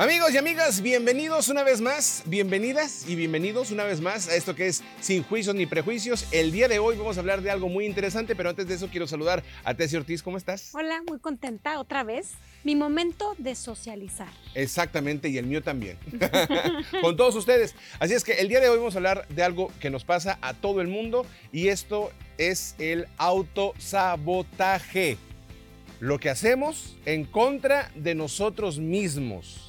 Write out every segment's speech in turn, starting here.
Amigos y amigas, bienvenidos una vez más, bienvenidas y bienvenidos una vez más a esto que es Sin Juicios ni Prejuicios. El día de hoy vamos a hablar de algo muy interesante, pero antes de eso quiero saludar a Tessie Ortiz. ¿Cómo estás? Hola, muy contenta otra vez. Mi momento de socializar. Exactamente, y el mío también. Con todos ustedes. Así es que el día de hoy vamos a hablar de algo que nos pasa a todo el mundo y esto es el autosabotaje. Lo que hacemos en contra de nosotros mismos.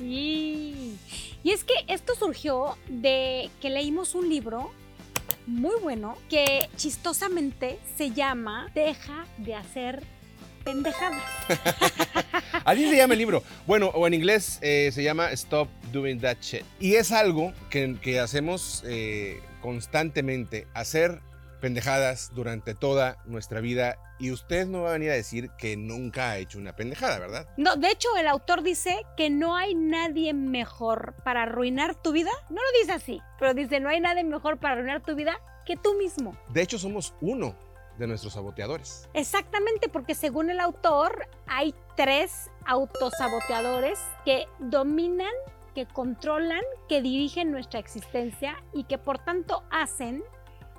Sí. Y es que esto surgió de que leímos un libro muy bueno que chistosamente se llama Deja de hacer pendejadas. Así se llama el libro. Bueno, o en inglés eh, se llama Stop Doing That Shit. Y es algo que, hacemos eh, constantemente, hacer pendejadas durante toda nuestra vida y usted no va a venir a decir que nunca ha hecho una pendejada, ¿verdad? No, de hecho el autor dice que no hay nadie mejor para arruinar tu vida. No lo dice así, pero dice no hay nadie mejor para arruinar tu vida que tú mismo. De hecho somos uno de nuestros saboteadores. Exactamente, porque según el autor hay tres autosaboteadores que dominan, que controlan, que dirigen nuestra existencia y que por tanto hacen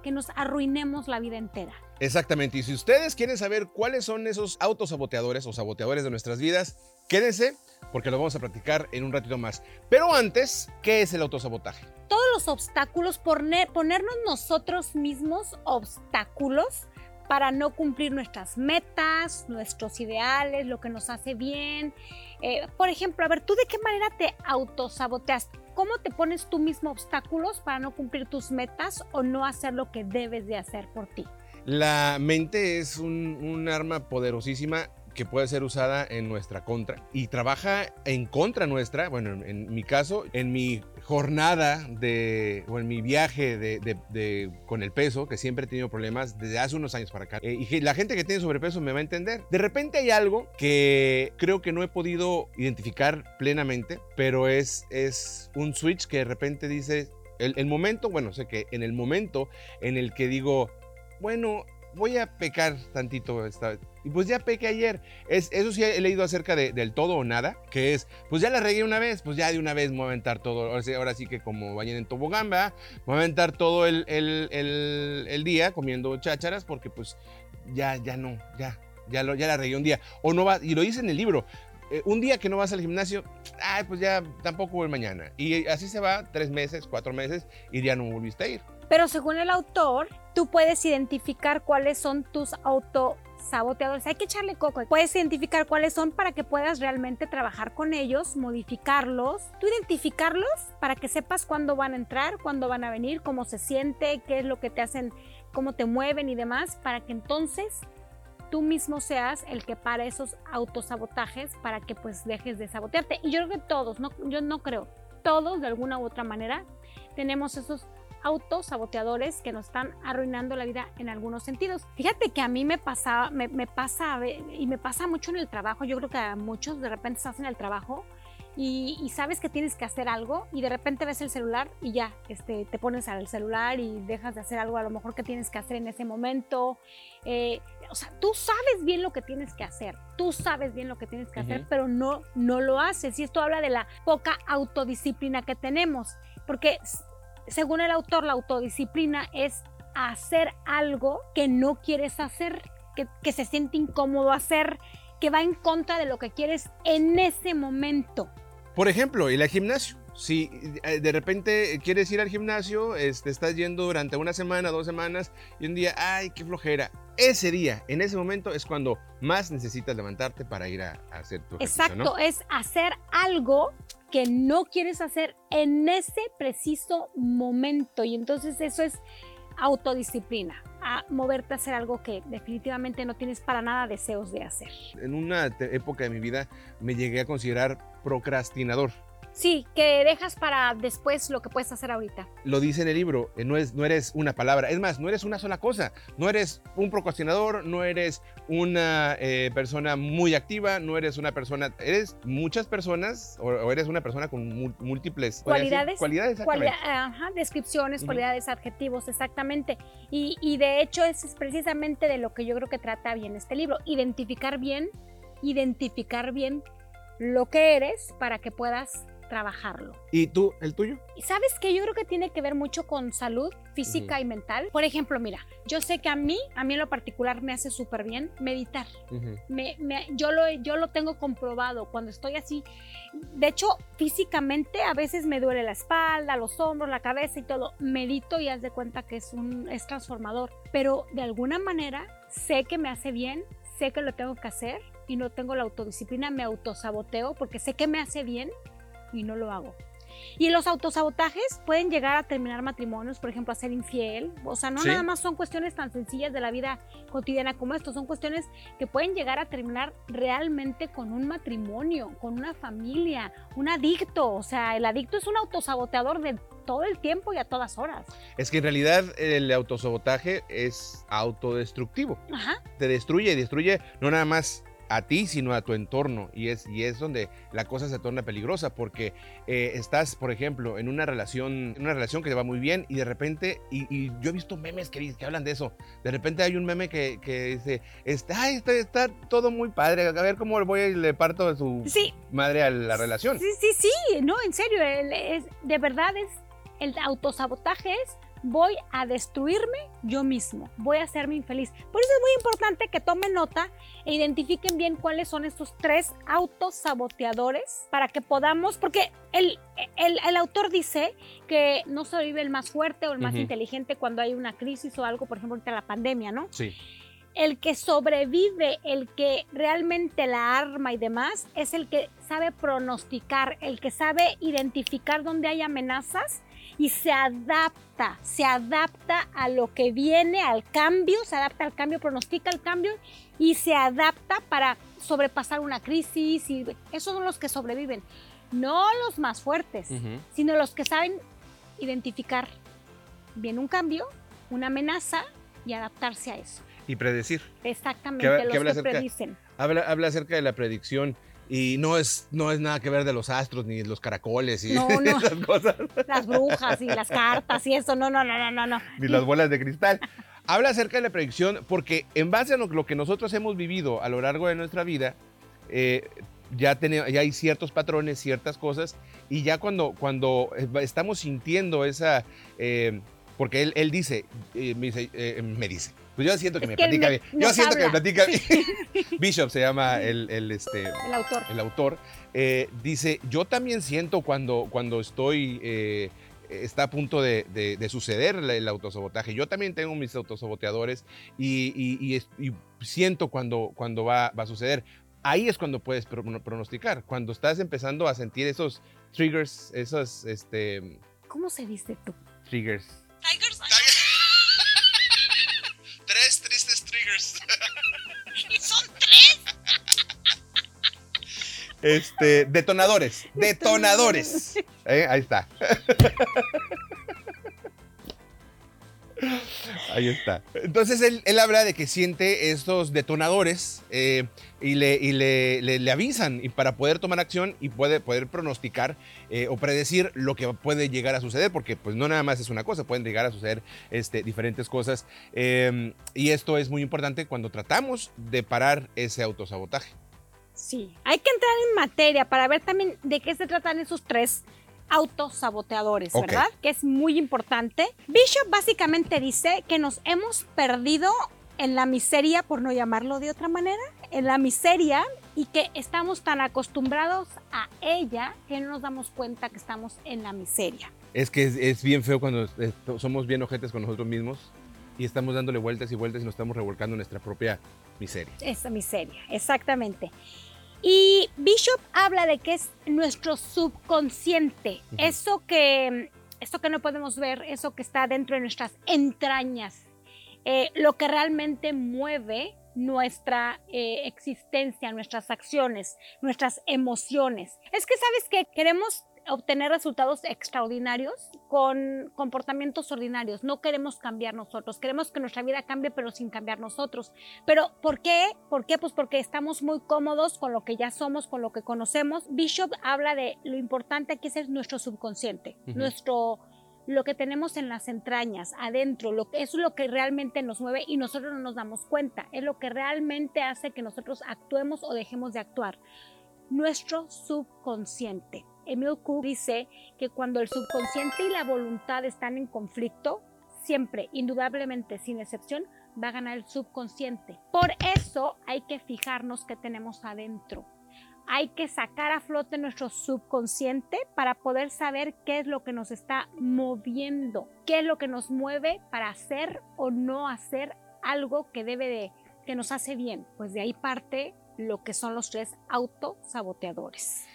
que nos arruinemos la vida entera. Exactamente, y si ustedes quieren saber cuáles son esos autosaboteadores o saboteadores de nuestras vidas, quédense porque lo vamos a practicar en un ratito más. Pero antes, ¿qué es el autosabotaje? Todos los obstáculos, ponernos nosotros mismos obstáculos para no cumplir nuestras metas, nuestros ideales, lo que nos hace bien. Eh, por ejemplo, a ver, ¿tú de qué manera te autosaboteas? ¿Cómo te pones tú mismo obstáculos para no cumplir tus metas o no hacer lo que debes de hacer por ti? La mente es un, arma poderosísima que puede ser usada en nuestra contra y trabaja en contra nuestra, bueno, en, mi caso, en mi jornada de, o en mi viaje de, con el peso, que siempre he tenido problemas desde hace unos años para acá, eh, y la gente que tiene sobrepeso me va a entender. De repente hay algo que creo que no he podido identificar plenamente, pero es, es un switch que de repente dice, el, el momento, bueno, sé que en el momento en el que digo, bueno, voy a pecar tantito esta vez. Y pues ya pequé ayer. Es, eso sí he leído acerca de, del todo o nada, que es, pues ya la regué una vez, pues ya de una vez me voy a aventar todo. Ahora sí, que como vayan en tobogán, Me voy a aventar todo el, el, día comiendo chácharas porque pues ya, ya no, ya, ya, lo, ya la regué un día. O no va, y lo dice en el libro, eh, un día que no vas al gimnasio, ay, pues ya tampoco voy mañana. Y así se va tres meses, cuatro meses y ya no volviste a ir. Pero según el autor, tú puedes identificar cuáles son tus autosaboteadores. Hay que echarle coco. Puedes identificar cuáles son para que puedas realmente trabajar con ellos, modificarlos. Tú identificarlos para que sepas cuándo van a entrar, cuándo van a venir, cómo se siente, qué es lo que te hacen, cómo te mueven y demás, para que entonces tú mismo seas el que para esos autosabotajes para que pues dejes de sabotearte. Y yo creo que todos, no, yo no creo, todos de alguna u otra manera tenemos esos autosaboteadores que nos están arruinando la vida en algunos sentidos. Fíjate que a mí me pasa, me, pasa y me pasa mucho en el trabajo. Yo creo que a muchos de repente estás en el trabajo y, sabes que tienes que hacer algo y de repente ves el celular y ya este, te pones al celular y dejas de hacer algo a lo mejor que tienes que hacer en ese momento. Eh, o sea, tú sabes bien lo que tienes que hacer, tú sabes bien lo que tienes que hacer, pero no, no lo haces. Y esto habla de la poca autodisciplina que tenemos, porque según el autor, la autodisciplina es hacer algo que no quieres hacer, que, se siente incómodo hacer, que va en contra de lo que quieres en ese momento. Por ejemplo, el gimnasio. Si eh, de repente quieres ir al gimnasio, este, estás yendo durante una semana, dos semanas, y un día, ay, qué flojera. Ese día, en ese momento, es cuando más necesitas levantarte para ir a, hacer tu ejercicio, Exacto, es hacer algo que no quieres hacer en ese preciso momento. Y entonces eso es autodisciplina, a moverte a hacer algo que definitivamente no tienes para nada deseos de hacer. En una época de mi vida me llegué a considerar procrastinador. Sí, que dejas para después lo que puedes hacer ahorita. Lo dice en el libro, eh, no, es, no eres una palabra, es más, no eres una sola cosa, no eres un procrastinador, no eres una eh, persona muy activa, no eres una persona, eres muchas personas o, eres una persona con múltiples cualidades. Cualidades, ajá, descripciones, cualidades, adjetivos, exactamente. Y, y de hecho es precisamente de lo que yo creo que trata bien este libro, identificar bien, identificar bien lo que eres para que puedas trabajarlo. ¿Y tú, el tuyo? Sabes que yo creo que tiene que ver mucho con salud física y mental. Por ejemplo, mira, yo sé que a mí, a mí en lo particular me hace súper bien meditar. me, me, yo, lo, yo lo tengo comprobado cuando estoy así. De hecho, físicamente a veces me duele la espalda, los hombros, la cabeza y todo. Medito y haz de cuenta que es, un, es transformador. Pero de alguna manera sé que me hace bien, sé que lo tengo que hacer y no tengo la autodisciplina, me autosaboteo porque sé que me hace bien y no lo hago. Y los autosabotajes pueden llegar a terminar matrimonios, por ejemplo, a ser infiel. O sea, no nada más son cuestiones tan sencillas de la vida cotidiana como esto, son cuestiones que pueden llegar a terminar realmente con un matrimonio, con una familia, un adicto. O sea, el adicto es un autosaboteador de todo el tiempo y a todas horas. Es que en realidad el autosabotaje es autodestructivo. Ajá. Te destruye y destruye no nada más a ti, sino a tu entorno. Y es, y es donde la cosa se torna peligrosa, porque eh, estás, por ejemplo, en una relación, una relación que te va muy bien y de repente, y, yo he visto memes que, que, hablan de eso, de repente hay un meme que, dice, está, está, está, todo muy padre, a ver cómo voy y le parto a su madre a la relación. Sí, sí, sí, no, en serio, es, de verdad es, el autosabotaje es voy a destruirme yo mismo, voy a hacerme infeliz. Por eso es muy importante que tomen nota e identifiquen bien cuáles son estos tres autosaboteadores para que podamos, porque el, el, autor dice que no sobrevive el más fuerte o el más inteligente cuando hay una crisis o algo, por ejemplo, ahorita la pandemia, ¿no? Sí. El que sobrevive, el que realmente la arma y demás, es el que sabe pronosticar, el que sabe identificar dónde hay amenazas y se adapta, se adapta a lo que viene, al cambio, se adapta al cambio, pronostica el cambio y se adapta para sobrepasar una crisis y esos son los que sobreviven, no los más fuertes, sino los que saben identificar bien un cambio, una amenaza y adaptarse a eso. Y predecir. Exactamente, los que predicen. Habla, habla acerca de la predicción y no es, no es nada que ver de los astros ni los caracoles y esas cosas. Las brujas y las cartas y eso, no, no, no, no, no. Ni las bolas de cristal. Habla acerca de la predicción porque en base a lo, que nosotros hemos vivido a lo largo de nuestra vida, eh, ya, tenemos, ya hay ciertos patrones, ciertas cosas, y ya cuando, cuando estamos sintiendo esa... Eh, porque él, él dice, eh, me dice, pues yo siento que me platica bien. Yo siento que me platica bien. Bishop se llama el, el, este, el autor. El autor. Eh, dice, yo también siento cuando, cuando estoy... Eh, está a punto de, de, suceder el, autosabotaje. Yo también tengo mis autosaboteadores y, y, y, siento cuando, cuando va, va, a suceder. Ahí es cuando puedes pronosticar, cuando estás empezando a sentir esos triggers, esos... Este, ¿Cómo se dice tú? Triggers. Tigers. Este, detonadores. Detonadores. Eh, ahí está. Ahí está. Entonces él, habla de que siente estos detonadores eh, y, le, y le, le, avisan y para poder tomar acción y puede, poder pronosticar eh, o predecir lo que puede llegar a suceder, porque pues no nada más es una cosa, pueden llegar a suceder este, diferentes cosas. Y esto es muy importante cuando tratamos de parar ese autosabotaje. Sí, hay que entrar en materia para ver también de qué se tratan esos tres autosaboteadores, ¿verdad? Que es muy importante. Bishop básicamente dice que nos hemos perdido en la miseria, por no llamarlo de otra manera, en la miseria y que estamos tan acostumbrados a ella que no nos damos cuenta que estamos en la miseria. Es que es, bien feo cuando somos bien ojetes con nosotros mismos y estamos dándole vueltas y vueltas y nos estamos revolcando en nuestra propia miseria. Esa miseria, exactamente. Y Bishop habla de que es nuestro subconsciente, eso, que, eso que no podemos ver, eso que está dentro de nuestras entrañas, eh, lo que realmente mueve nuestra eh, existencia, nuestras acciones, nuestras emociones. Es que sabes que queremos obtener resultados extraordinarios con comportamientos ordinarios. No queremos cambiar nosotros, queremos que nuestra vida cambie pero sin cambiar nosotros. Pero ¿por qué? ¿Por qué? Pues porque estamos muy cómodos con lo que ya somos, con lo que conocemos. Bishop habla de lo importante que es nuestro subconsciente, nuestro lo que tenemos en las entrañas, adentro, lo que es lo que realmente nos mueve y nosotros no nos damos cuenta, es lo que realmente hace que nosotros actuemos o dejemos de actuar nuestro subconsciente. Emil Cook dice que cuando el subconsciente y la voluntad están en conflicto, siempre, indudablemente, sin excepción, va a ganar el subconsciente. Por eso hay que fijarnos qué tenemos adentro. Hay que sacar a flote nuestro subconsciente para poder saber qué es lo que nos está moviendo, qué es lo que nos mueve para hacer o no hacer algo que debe de, que nos hace bien. Pues de ahí parte lo que son los tres autosaboteadores.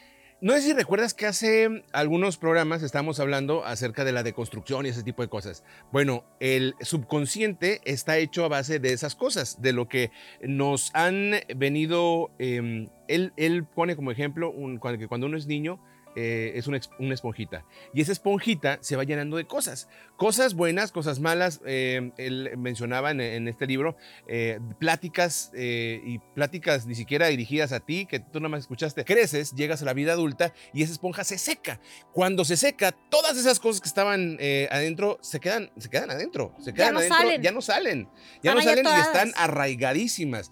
No sé si recuerdas que hace algunos programas estamos hablando acerca de la deconstrucción y ese tipo de cosas. Bueno, el subconsciente está hecho a base de esas cosas, de lo que nos han venido... Em, él, él, pone como ejemplo un, que cuando uno es niño, eh, es una, esponjita. Y esa esponjita se va llenando de cosas. Cosas buenas, cosas malas. Eh, él mencionaba en, este libro eh, pláticas y pláticas ni siquiera dirigidas a ti, que tú nada más escuchaste. Creces, llegas a la vida adulta y esa esponja se seca. Cuando se seca, todas esas cosas que estaban adentro se quedan, se quedan adentro. Se quedan ya no adentro, salen. ya no salen. Ya no salen y están arraigadísimas.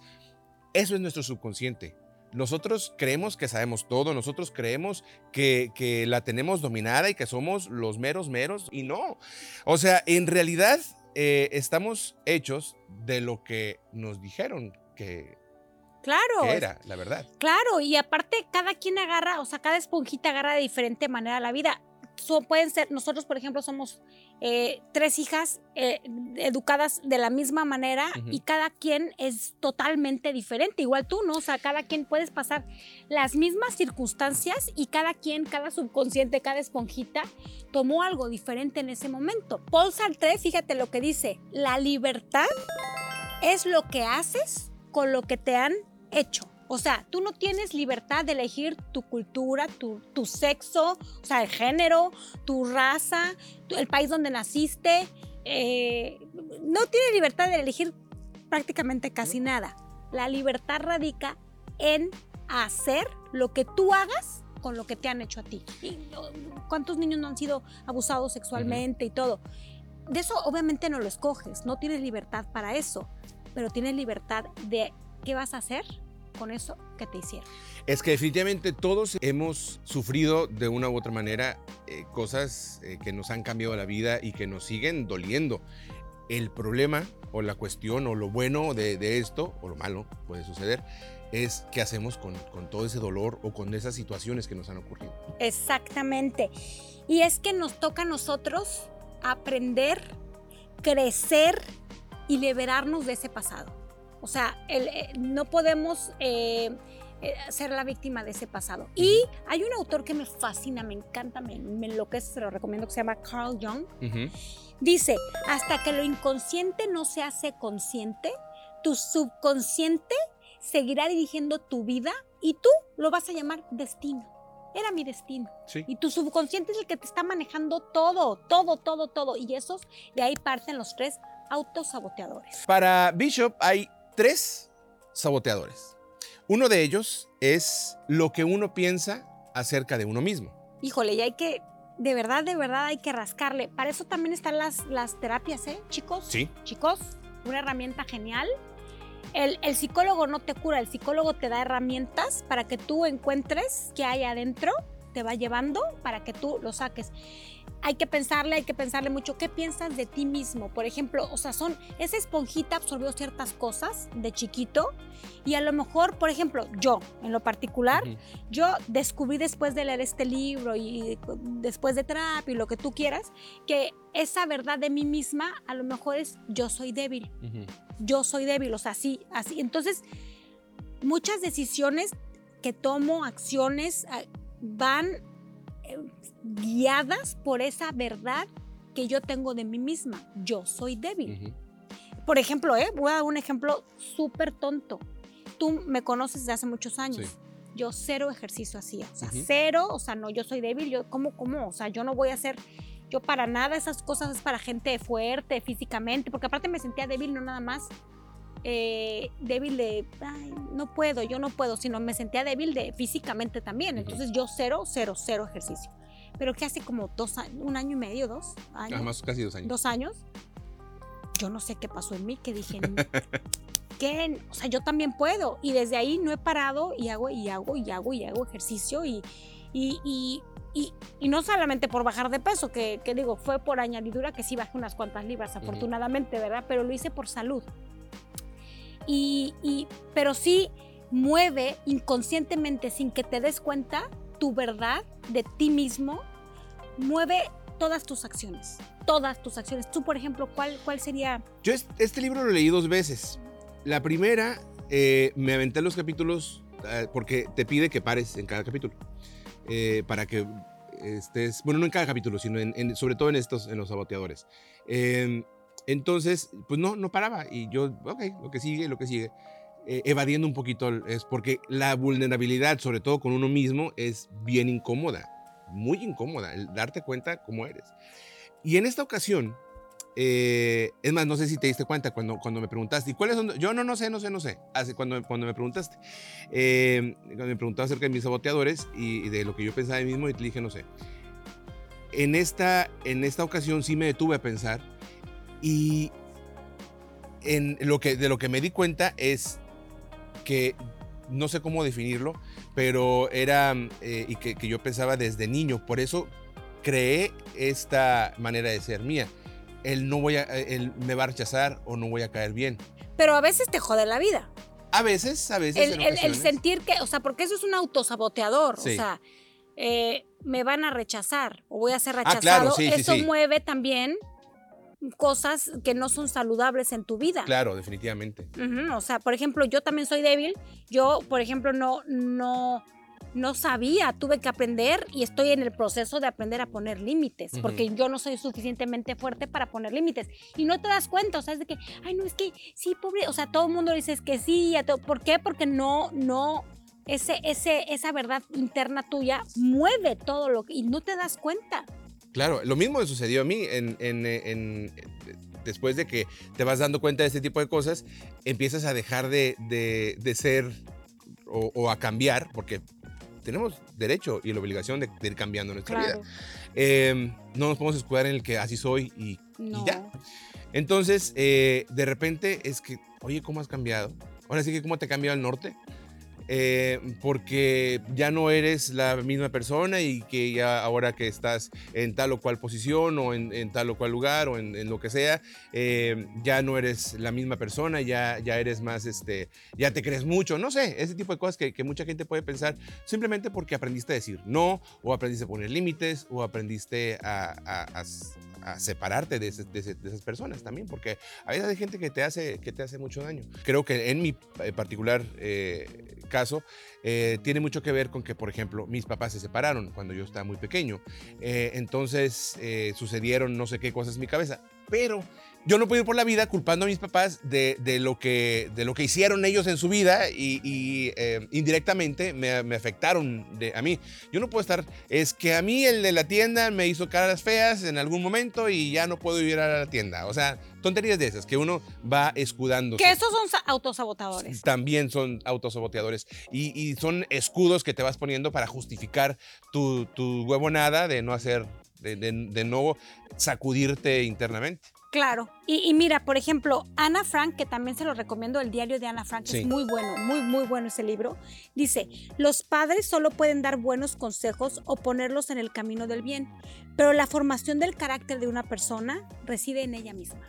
Eso es nuestro subconsciente. Nosotros creemos que sabemos todo, nosotros creemos que, la tenemos dominada y que somos los meros meros y no. O sea, en realidad eh, estamos hechos de lo que nos dijeron que, Claro. era, la verdad. Claro, y aparte cada quien agarra, o sea, cada esponjita agarra de diferente manera la vida pueden ser, nosotros por ejemplo somos eh, tres hijas eh, educadas de la misma manera y cada quien es totalmente diferente, igual tú, ¿no? O sea, cada quien puedes pasar las mismas circunstancias y cada quien, cada subconsciente, cada esponjita tomó algo diferente en ese momento. Paul Sartre, fíjate lo que dice, la libertad es lo que haces con lo que te han hecho. O sea, tú no tienes libertad de elegir tu cultura, tu, sexo, o sea, el género, tu raza, el país donde naciste. Eh, no tienes libertad de elegir prácticamente casi nada. La libertad radica en hacer lo que tú hagas con lo que te han hecho a ti. ¿Cuántos niños no han sido abusados sexualmente y todo? De eso obviamente no lo escoges, no tienes libertad para eso, pero tienes libertad de qué vas a hacer con eso que te hicieron. Es que definitivamente todos hemos sufrido de una u otra manera eh, cosas eh, que nos han cambiado la vida y que nos siguen doliendo. El problema o la cuestión o lo bueno de, esto o lo malo puede suceder es qué hacemos con, con todo ese dolor o con esas situaciones que nos han ocurrido. Exactamente. Y es que nos toca a nosotros aprender, crecer y liberarnos de ese pasado. O sea, eh, no podemos eh, eh, ser la víctima de ese pasado. Y hay un autor que me fascina, me encanta, me, me enloquece, se lo recomiendo, que se llama Carl Jung. Dice, hasta que lo inconsciente no se hace consciente, tu subconsciente seguirá dirigiendo tu vida y tú lo vas a llamar destino. Era mi destino. Y tu subconsciente es el que te está manejando todo, todo, todo, todo. Y esos, de ahí parten los tres autosaboteadores. Para Bishop hay tres saboteadores. Uno de ellos es lo que uno piensa acerca de uno mismo. Híjole, y hay que, de verdad, de verdad hay que rascarle. Para eso también están las, las terapias, ¿eh, chicos? Sí. Chicos, una herramienta genial. El, el, psicólogo no te cura, el psicólogo te da herramientas para que tú encuentres qué hay adentro, te va llevando para que tú lo saques hay que pensarle, hay que pensarle mucho qué piensas de ti mismo. Por ejemplo, o sea, son, esa esponjita absorbió ciertas cosas de chiquito y a lo mejor, por ejemplo, yo en lo particular, yo descubrí después de leer este libro y después de terapia y lo que tú quieras, que esa verdad de mí misma a lo mejor es yo soy débil. Yo soy débil, o sea, así, así. Entonces, muchas decisiones que tomo, acciones, ah, van guiadas por esa verdad que yo tengo de mí misma. Yo soy débil. Por ejemplo, ¿eh? voy a dar un ejemplo súper tonto. Tú me conoces desde hace muchos años. Yo cero ejercicio hacía. O sea, cero, o sea, no, yo soy débil. Yo, ¿cómo, cómo? O sea, yo no voy a hacer, yo para nada esas cosas es para gente fuerte físicamente, porque aparte me sentía débil, no nada más eh, débil de, no puedo, yo no puedo, sino me sentía débil de físicamente también. Entonces yo cero, cero, cero ejercicio. Pero que hace como dos años, un año y medio, dos años. más casi dos años. Dos años. Yo no sé qué pasó en mí, que dije, qué? O sea, yo también puedo. Y desde ahí no he parado y hago y hago y hago y hago ejercicio y, y, y, y, no solamente por bajar de peso, que, que, digo, fue por añadidura que sí bajé unas cuantas libras, afortunadamente, ¿verdad? Pero lo hice por salud. Y, pero sí mueve inconscientemente, sin que te des cuenta, tu verdad de ti mismo, mueve todas tus acciones, todas tus acciones. Tú, por ejemplo, ¿cuál, cuál sería? Yo este libro lo leí dos veces. La primera, eh, me aventé los capítulos eh, porque te pide que pares en cada capítulo. Eh, para que estés, bueno, no en cada capítulo, sino en, sobre todo en estos, en los saboteadores. Em, entonces, pues no, no paraba. Y yo, ok, lo que sigue, lo que sigue. evadiendo un poquito es porque la vulnerabilidad, sobre todo con uno mismo, es bien incómoda muy incómoda el darte cuenta cómo eres. Y en esta ocasión, eh, es más, no sé si te diste cuenta cuando, cuando me preguntaste, ¿y cuáles son? Yo no, no sé, no sé, no sé. Hace, cuando, cuando me preguntaste, eh, cuando me preguntaste acerca de mis saboteadores y, de lo que yo pensaba de mí mismo, y te dije, no sé. En esta, en esta ocasión sí me detuve a pensar y en lo que, de lo que me di cuenta es que no sé cómo definirlo, pero era, eh, y que, yo pensaba desde niño, por eso creé esta manera de ser mía. Él no voy a, él me va a rechazar o no voy a caer bien. Pero a veces te jode la vida. A veces, a veces. El, el, sentir que, o sea, porque eso es un autosaboteador. O sea, eh, me van a rechazar o voy a ser rechazado. Ah, claro, eso mueve también cosas que no son saludables en tu vida. Claro, definitivamente. o sea, por ejemplo, yo también soy débil. Yo, por ejemplo, no, no, no sabía, tuve que aprender y estoy en el proceso de aprender a poner límites, porque yo no soy suficientemente fuerte para poner límites. Y no te das cuenta, o sea, es de que, ay, no, es que sí, pobre, o sea, todo el mundo dice que sí, ¿por qué? Porque no, no, ese, ese, esa verdad interna tuya mueve todo lo que, y no te das cuenta. Claro, lo mismo me sucedió a mí en, después de que te vas dando cuenta de este tipo de cosas, empiezas a dejar de, ser o, a cambiar, porque tenemos derecho y la obligación de, ir cambiando nuestra vida. Em, no nos podemos escudar en el que así soy y, ya. Entonces, eh, de repente es que, oye, ¿cómo has cambiado? Ahora sí que, ¿cómo te ha cambiado el norte? Eh, porque ya no eres la misma persona y que ya ahora que estás en tal o cual posición o en, tal o cual lugar o en, lo que sea, eh, ya no eres la misma persona, ya, ya eres más, este, ya te crees mucho, no sé, ese tipo de cosas que, mucha gente puede pensar simplemente porque aprendiste a decir no o aprendiste a poner límites o aprendiste a, separarte de, esas personas también, porque a veces hay gente que te hace, que te hace mucho daño. Creo que en mi eh, particular caso, eh, tiene mucho que ver con que, por ejemplo, mis papás se separaron cuando yo estaba muy pequeño. Eh, entonces eh, sucedieron no sé qué cosas en mi cabeza. Pero yo no puedo ir por la vida culpando a mis papás de, lo, que, de lo que hicieron ellos en su vida y, eh, indirectamente me, afectaron de, a mí. Yo no puedo estar, es que a mí el de la tienda me hizo caras feas en algún momento y ya no puedo ir a la tienda. O sea, tonterías de esas que uno va escudando. Que esos son autosabotadores. También son autosaboteadores y, y, son escudos que te vas poniendo para justificar tu, tu huevonada de no hacer, de, de, de no sacudirte internamente. Claro. Y, mira, por ejemplo, Ana Frank, que también se lo recomiendo, el diario de Ana Frank, es muy bueno, muy, muy bueno ese libro. Dice, los padres solo pueden dar buenos consejos o ponerlos en el camino del bien, pero la formación del carácter de una persona reside en ella misma.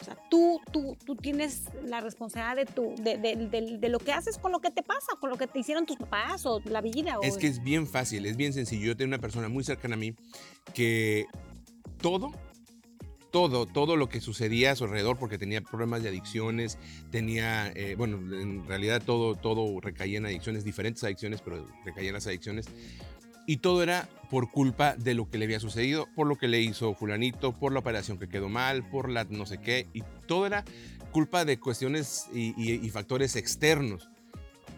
O sea, tú, tú, tú tienes la responsabilidad de, tu, de, de, lo que haces con lo que te pasa, con lo que te hicieron tus papás o la vida. Es que es bien fácil, es bien sencillo. Yo tengo una persona muy cercana a mí que todo todo, todo lo que sucedía a su alrededor, porque tenía problemas de adicciones, tenía, eh, bueno, en realidad todo, todo recaía en adicciones, diferentes adicciones, pero recaía en las adicciones. Y todo era por culpa de lo que le había sucedido, por lo que le hizo fulanito, por la operación que quedó mal, por la no sé qué, y todo era culpa de cuestiones y, y factores externos.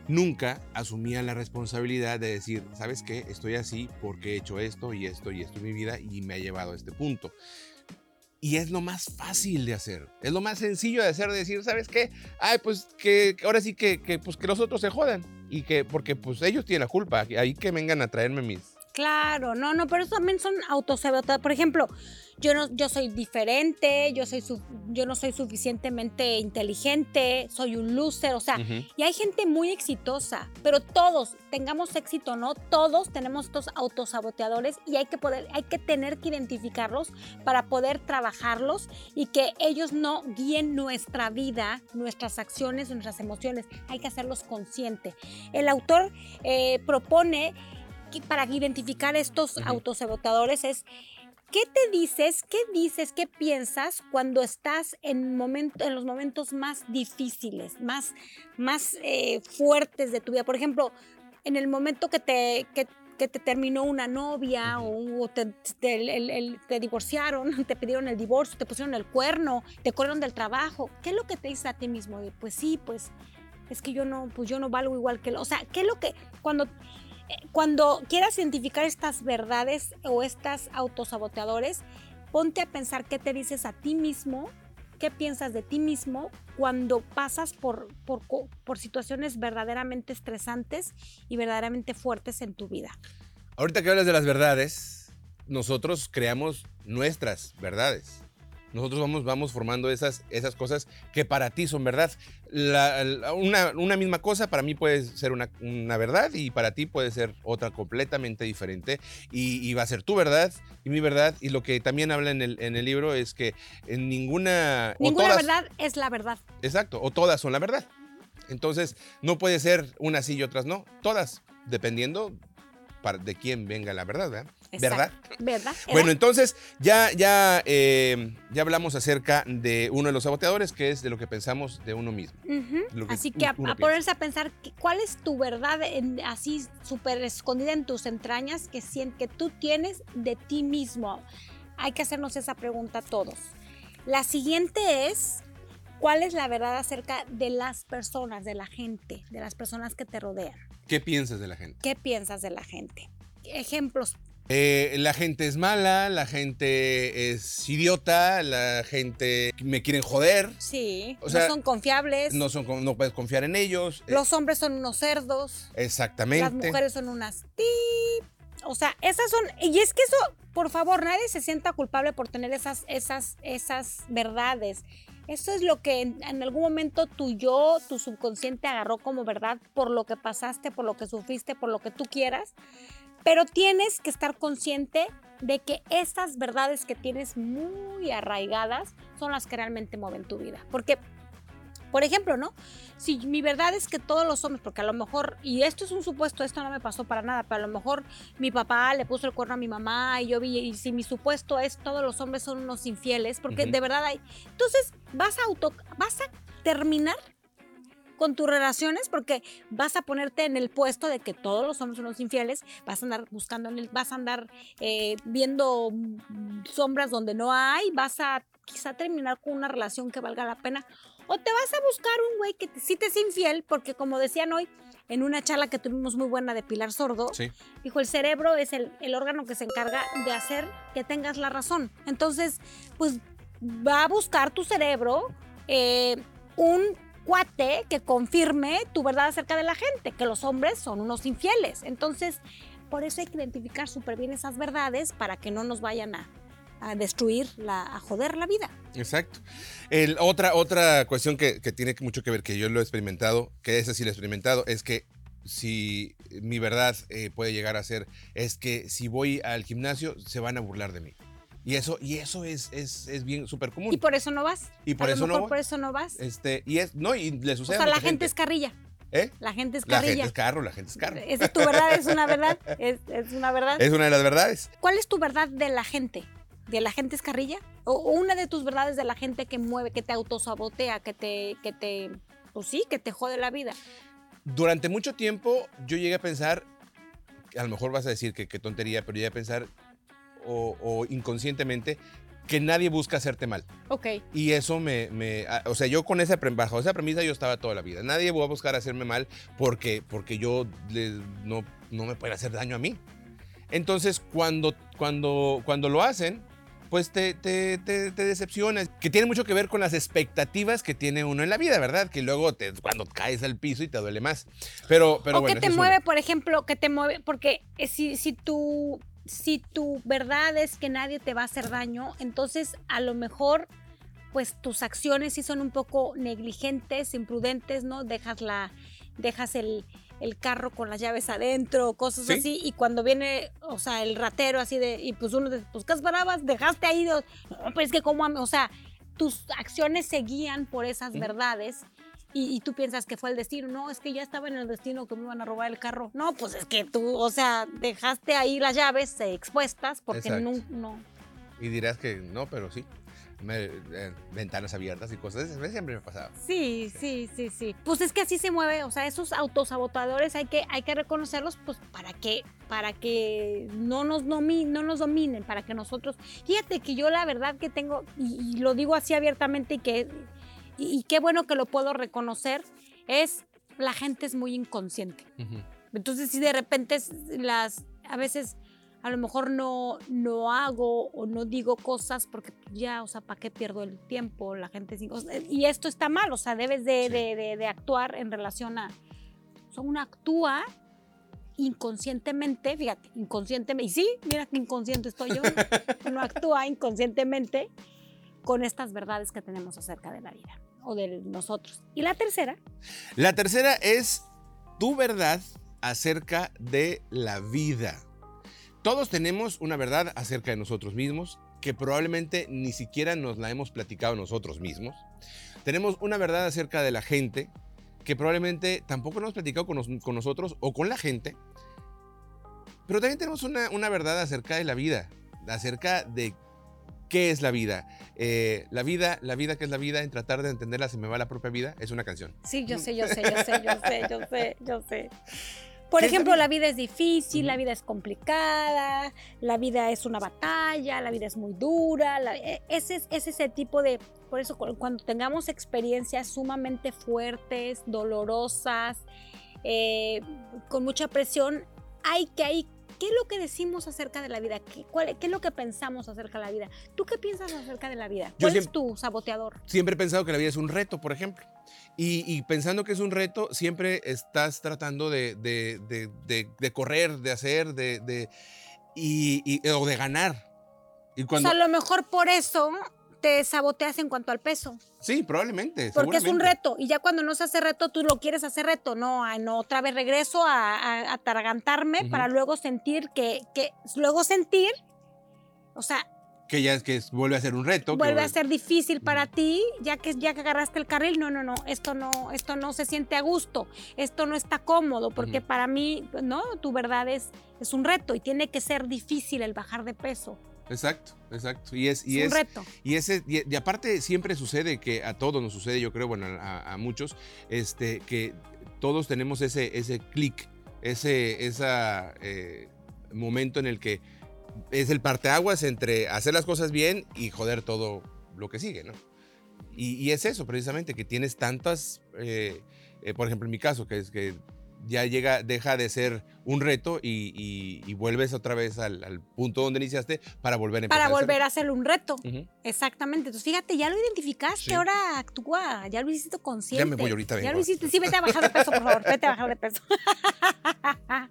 Nunca asumía la responsabilidad de decir, ¿sabes qué? Estoy así porque he hecho esto y esto y esto en mi vida y me ha llevado a este punto. Y es lo más fácil de hacer. Es lo más sencillo de hacer, de decir, ¿sabes qué? Ay, pues que ahora sí que, que, pues, que los otros se jodan. Y que, porque pues ellos tienen la culpa. Ahí que vengan a traerme mis, Claro, no, no, pero eso también son autosabotajes. Por ejemplo, yo no, yo soy diferente, yo soy yo no soy suficientemente inteligente, soy un loser, o sea, y hay gente muy exitosa, pero todos, tengamos éxito o no, todos tenemos estos autosaboteadores y hay que poder, hay que tener que identificarlos para poder trabajarlos y que ellos no guíen nuestra vida, nuestras acciones, nuestras emociones. Hay que hacerlos conscientes. El autor eh, propone para identificar estos autosabotadores es ¿Qué te dices? ¿Qué dices? ¿Qué piensas cuando estás en, momento, en los momentos más difíciles, más, más eh, fuertes de tu vida? Por ejemplo, en el momento que te, que, te terminó una novia o, te, te, divorciaron, te pidieron el divorcio, te pusieron el cuerno, te corrieron del trabajo. ¿Qué es lo que te dices a ti mismo? Pues sí, pues es que yo no, pues yo no valgo igual que... Lo, o sea, ¿qué es lo que cuando cuando quieras identificar estas verdades o estas autosaboteadores, ponte a pensar qué te dices a ti mismo, qué piensas de ti mismo cuando pasas por, por, situaciones verdaderamente estresantes y verdaderamente fuertes en tu vida. Ahorita que hablas de las verdades, nosotros creamos nuestras verdades. Nosotros vamos, vamos formando esas, esas cosas que para ti son verdad. una, misma cosa para mí puede ser una, verdad y para ti puede ser otra completamente diferente. Y, va a ser tu verdad y mi verdad. Y lo que también habla en el, en el libro es que en ninguna... Ninguna verdad es la verdad. Exacto, o todas son la verdad. Entonces, no puede ser unas sí y otras no. Todas, dependiendo de quién venga la verdad, ¿verdad? ¿Verdad? ¿Verdad? Bueno, entonces ya, ya, eh, ya hablamos acerca de uno de los saboteadores, que es de lo que pensamos de uno mismo. así que a, ponerse a pensar cuál es tu verdad así súper escondida en tus entrañas que, que tú tienes de ti mismo. Hay que hacernos esa pregunta todos. La siguiente es, ¿cuál es la verdad acerca de las personas, de la gente, de las personas que te rodean? ¿Qué piensas de la gente? ¿Qué piensas de la gente? Ejemplos eh, la gente es mala, la gente es idiota, la gente me quieren joder. Sí, no son confiables. No, son, no puedes confiar en ellos. Eh. Los hombres son unos cerdos. Exactamente. Las mujeres son unas... O sea, esas son... Y es que eso, por favor, nadie se sienta culpable por tener esas, esas, esas verdades. Eso es lo que en, algún momento tu yo, tu subconsciente agarró como verdad por lo que pasaste, por lo que sufriste, por lo que tú quieras. Pero tienes que estar consciente de que estas verdades que tienes muy arraigadas son las que realmente mueven tu vida. Porque, por ejemplo, ¿no? Si mi verdad es que todos los hombres, porque a lo mejor, y esto es un supuesto, esto no me pasó para nada, pero a lo mejor mi papá le puso el cuerno a mi mamá y yo vi, y si mi supuesto es todos los hombres son unos infieles, porque de verdad hay. Entonces vas a auto, vas a terminar con tus relaciones porque vas a ponerte en el puesto de que todos los hombres son los infieles, vas a andar buscando, en el, vas a andar eh, viendo sombras donde no hay, vas a quizá terminar con una relación que valga la pena o te vas a buscar un güey que sí te es infiel porque como decían hoy en una charla que tuvimos muy buena de Pilar Sordo, dijo el cerebro es el, órgano que se encarga de hacer que tengas la razón. Entonces, pues va a buscar tu cerebro eh, un cuate que confirme tu verdad acerca de la gente, que los hombres son unos infieles. Entonces, por eso hay que identificar súper bien esas verdades para que no nos vayan a, destruir, la, a joder la vida. Exacto. El, otra, otra cuestión que, tiene mucho que ver, que yo lo he experimentado, que ese sí lo he experimentado, es que si mi verdad eh, puede llegar a ser, es que si voy al gimnasio se van a burlar de mí. Y eso, y eso es, es, es bien súper común. Y por eso no vas. Y por eso no. Por eso no vas. Este, y es, no, y le sucede. O sea, la gente, es carrilla. ¿Eh? La gente es carrilla. La gente es carro, la gente es carro. Esa es tu verdad, es una verdad. Es, es, una verdad. Es una de las verdades. ¿Cuál es tu verdad de la gente? ¿De la gente es carrilla? ¿O una de tus verdades de la gente que mueve, que te autosabotea, que te, que te, pues sí, que te jode la vida? Durante mucho tiempo yo llegué a pensar, a lo mejor vas a decir que qué tontería, pero llegué a pensar o, inconscientemente que nadie busca hacerte mal. Ok. Y eso me, me o sea, yo con esa, bajo esa premisa yo estaba toda la vida. Nadie va a buscar hacerme mal porque, porque yo no, no me puede hacer daño a mí. Entonces, cuando, cuando, cuando lo hacen, pues te, te, te, te decepcionas. Que tiene mucho que ver con las expectativas que tiene uno en la vida, ¿verdad? Que luego te, cuando caes al piso y te duele más. Pero, pero o bueno, que te mueve, una. por ejemplo, que te mueve, porque eh, si, si tu si tu verdad es que nadie te va a hacer daño, entonces a lo mejor pues tus acciones sí son un poco negligentes, imprudentes, ¿no? Dejas la dejas el, el carro con las llaves adentro, cosas Sí. así, y cuando viene, o sea, el ratero así de, y pues uno de, pues ¿qué esperabas? Dejaste ahí, no, pues es que como, o sea, tus acciones se guían por esas verdades y, y tú piensas que fue el destino. No, es que ya estaba en el destino que me iban a robar el carro. No, pues es que tú, o sea, dejaste ahí las llaves expuestas porque Exacto. no, no. Y dirás que no, pero sí. Me- eh, ventanas abiertas y cosas. Eso siempre me pasaba. Sí, sí, sí, sí. Pues es que así se mueve, o sea, esos autosabotadores hay que, hay que reconocerlos pues para que, para que no nos, domi- no nos dominen, para que nosotros... Fíjate que yo la verdad que tengo, y, y lo digo así abiertamente y que... Y, y qué bueno que lo puedo reconocer, es la gente es muy inconsciente. Entonces, si de repente las, a veces a lo mejor no, no hago o no digo cosas porque ya, o sea, ¿para qué pierdo el tiempo? La gente sin cosas. Y esto está mal, o sea, debes de, Sí. de- de- de actuar en relación a... O sea, uno actúa inconscientemente, fíjate, inconscientemente, y sí, mira qué inconsciente estoy yo, uno actúa inconscientemente con estas verdades que tenemos acerca de la vida o de nosotros. Y la tercera, La tercera es tu verdad acerca de la vida. Todos tenemos una verdad acerca de nosotros mismos que probablemente ni siquiera nos la hemos platicado nosotros mismos. Tenemos una verdad acerca de la gente que probablemente tampoco nos hemos platicado con, nos- con nosotros o con la gente. Pero también tenemos una, una verdad acerca de la vida, acerca de qué es la vida. Eh, la vida, la vida que es la vida, en tratar de entenderla se me va la propia vida, es una canción. Sí, yo sé, yo sé, yo sé, yo sé, yo sé, yo sé. Por ¿Qué es la ejemplo, vida? la vida es difícil, la vida es complicada, la vida es una batalla, la vida es muy dura. la- e- ese, es, es ese tipo de... Por eso cu- cuando tengamos experiencias sumamente fuertes, dolorosas, eh, con mucha presión, hay que hay ¿Qué es lo que decimos acerca de la vida? ¿Qué, cuál- qué es lo que pensamos acerca de la vida? ¿Tú qué piensas acerca de la vida? Yo ¿Cuál es siempre- tu saboteador? siempre he pensado que la vida es un reto, por ejemplo. Y, y pensando que es un reto, siempre estás tratando de, de- de- de- correr, de hacer, de, de- y, y- o de ganar. Y cuando, O sea, a lo mejor por eso te saboteas en cuanto al peso. sí, probablemente. Porque es un reto. Y ya cuando no se hace reto, tú lo quieres hacer reto. No, ay, no otra vez regreso a, a, a atragantarme Ujú. para luego sentir que, que. Luego sentir. O sea, Que ya es que es- vuelve a ser un reto. que vuelve a vuelve- ser difícil para ti, ya que, ya que agarraste el carril. No, no, no. Esto no, esto no se siente a gusto. Esto no está cómodo. Porque Ujú. para mí, no, tu verdad es, es un reto. Y tiene que ser difícil el bajar de peso. Exacto, exacto. Y es, Es y un es, reto. Y, ese, y, y aparte siempre sucede que a todos nos sucede, yo creo, bueno, a, a muchos, este, que todos tenemos ese, ese clic, ese esa, eh, momento en el que es el parteaguas entre hacer las cosas bien y joder todo lo que sigue, ¿no? Y, y es eso precisamente, que tienes tantas, eh, eh, por ejemplo, en mi caso, que es que ya llega, deja de ser un reto y, y- y vuelves otra vez al, al punto donde iniciaste para volver a empezar. Para a volver a hacer un reto. Exactamente. Entonces, fíjate, ya lo identificaste, Sí. ahora actúa, ya lo hiciste consciente. Ya me voy ahorita, Ya vengo. lo hiciste. Sí, vete a bajar de peso, por favor, vete a bajar de peso.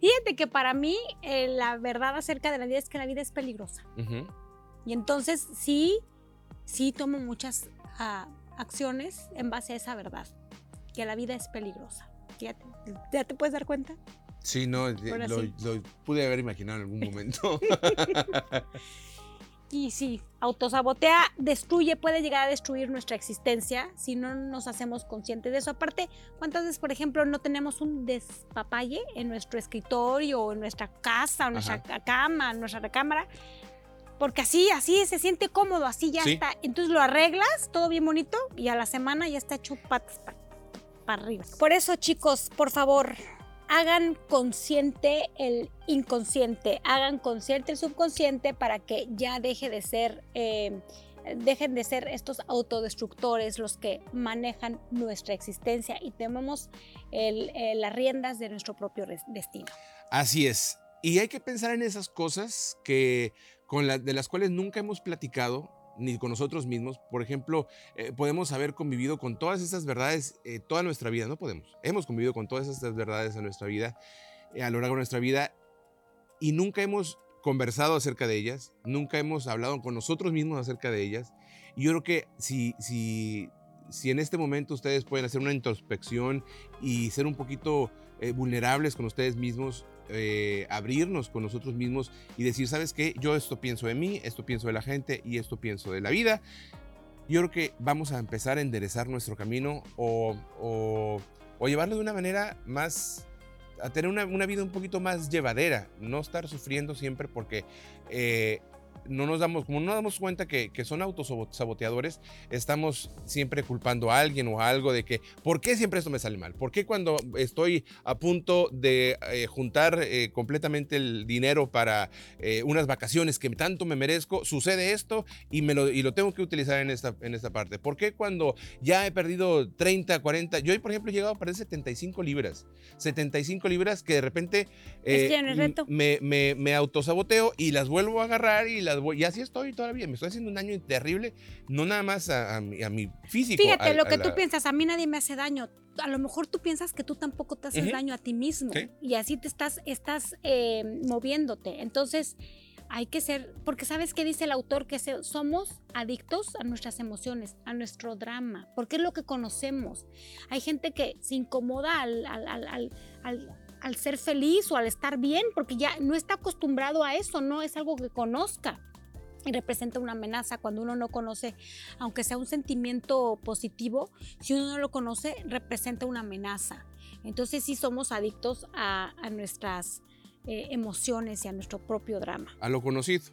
Fíjate que para mí eh, la verdad acerca de la vida es que la vida es peligrosa. Y entonces sí, sí tomo muchas ah, acciones en base a esa verdad, que la vida es peligrosa. ¿Ya te puedes dar cuenta? Sí, no, lo, pude haber imaginado en algún momento. Y sí, autosabotea, destruye, puede llegar a destruir nuestra existencia si no nos hacemos conscientes de eso. Aparte, ¿cuántas veces, por ejemplo, no tenemos un despapalle en nuestro escritorio, o en nuestra casa, o en nuestra ca- cama, en nuestra recámara? Porque así, así se siente cómodo, así ya Sí. está. Entonces lo arreglas, todo bien bonito, y a la semana ya está hecho patas para arriba. Por eso, chicos, por favor, hagan consciente el inconsciente, hagan consciente el subconsciente para que ya deje de ser, eh, dejen de ser estos autodestructores los que manejan nuestra existencia y tomemos el- eh, las riendas de nuestro propio destino. Así es. Y hay que pensar en esas cosas que, con de las cuales nunca hemos platicado ni con nosotros mismos. Por ejemplo, eh, podemos haber convivido con todas esas verdades eh, toda nuestra vida. No podemos. Hemos convivido con todas esas verdades en nuestra vida, eh, a lo largo de nuestra vida, y nunca hemos conversado acerca de ellas, nunca hemos hablado con nosotros mismos acerca de ellas. Y yo creo que si, si, si en este momento ustedes pueden hacer una introspección y ser un poquito vulnerables con ustedes mismos, eh, abrirnos con nosotros mismos y decir, ¿sabes qué? Yo esto pienso de mí, esto pienso de la gente y esto pienso de la vida. Yo creo que vamos a empezar a enderezar nuestro camino o, o, llevarlo de una manera más, a tener una, una, vida un poquito más llevadera, no estar sufriendo siempre porque eh, no nos damos, como no nos damos cuenta que, que son autosaboteadores, estamos siempre culpando a alguien o a algo de que, ¿por qué siempre esto me sale mal? ¿Por qué cuando estoy a punto de eh, juntar eh, completamente el dinero para eh, unas vacaciones que tanto me merezco, sucede esto y, me lo, y lo tengo que utilizar en esta, en esta parte? ¿Por qué cuando ya he perdido 30, 40, yo por ejemplo he llegado a perder 75 libras, 75 libras que de repente me, me, me autosaboteo y las vuelvo a agarrar y las y así estoy todavía. Me estoy haciendo un daño terrible, no nada más a, mi, físico. Fíjate, lo que tú piensas, a mí nadie me hace daño. A lo mejor tú piensas que tú tampoco te haces daño a ti mismo. Y así te estás, estás eh, moviéndote. Entonces, hay que ser, porque sabes qué dice el autor, que somos adictos a nuestras emociones, a nuestro drama, porque es lo que conocemos. Hay gente que se incomoda al, al, al ser feliz o al estar bien, porque ya no está acostumbrado a eso, no es algo que conozca y representa una amenaza cuando uno no conoce, aunque sea un sentimiento positivo, si uno no lo conoce, representa una amenaza. Entonces sí somos adictos a, a nuestras eh, emociones y a nuestro propio drama. A lo conocido,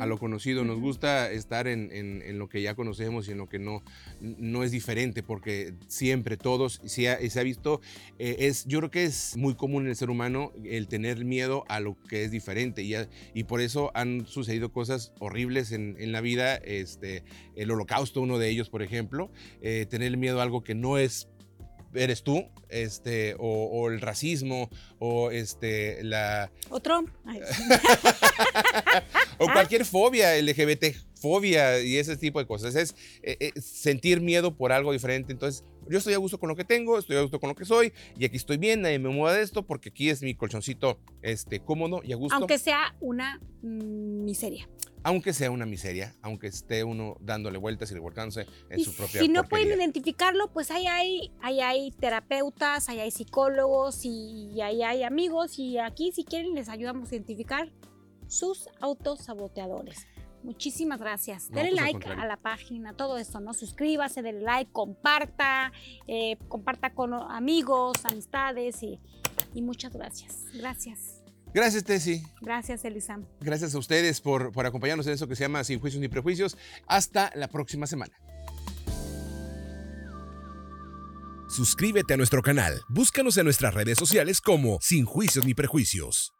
a lo conocido. Nos gusta estar en, en, lo que ya conocemos y en lo que no, no es diferente, porque siempre todos, se ha, se ha visto, eh, es, yo creo que es muy común en el ser humano el tener miedo a lo que es diferente y, y por eso han sucedido cosas horribles en, en, la vida, este, el holocausto, uno de ellos, por ejemplo, eh, tener miedo a algo que no es eres tú, este, o, el racismo, o este, la... O Trump. o cualquier fobia LGBT, fobia y ese tipo de cosas. Es eh, eh, sentir miedo por algo diferente. Entonces, yo estoy a gusto con lo que tengo, estoy a gusto con lo que soy, y aquí estoy bien, nadie me mueva de esto, porque aquí es mi colchoncito este, cómodo y a gusto. Aunque sea una miseria aunque sea una miseria, aunque esté uno dándole vueltas y revolcándose en su propia Si no pueden identificarlo, pues ahí hay, ahí hay terapeutas, ahí hay psicólogos y ahí hay amigos y aquí si quieren les ayudamos a identificar sus autosaboteadores. Muchísimas gracias. denle pues, like a la página, todo esto, ¿no? Suscríbase, denle like, comparta, eh, comparta con amigos, amistades y, y muchas gracias. Gracias. Gracias, Tessy. Gracias, Elisam. Gracias a ustedes por, por acompañarnos en eso que se llama Sin Juicios ni Prejuicios. Hasta la próxima semana. Suscríbete a nuestro canal. Búscanos en nuestras redes sociales como Sin Juicios ni Prejuicios.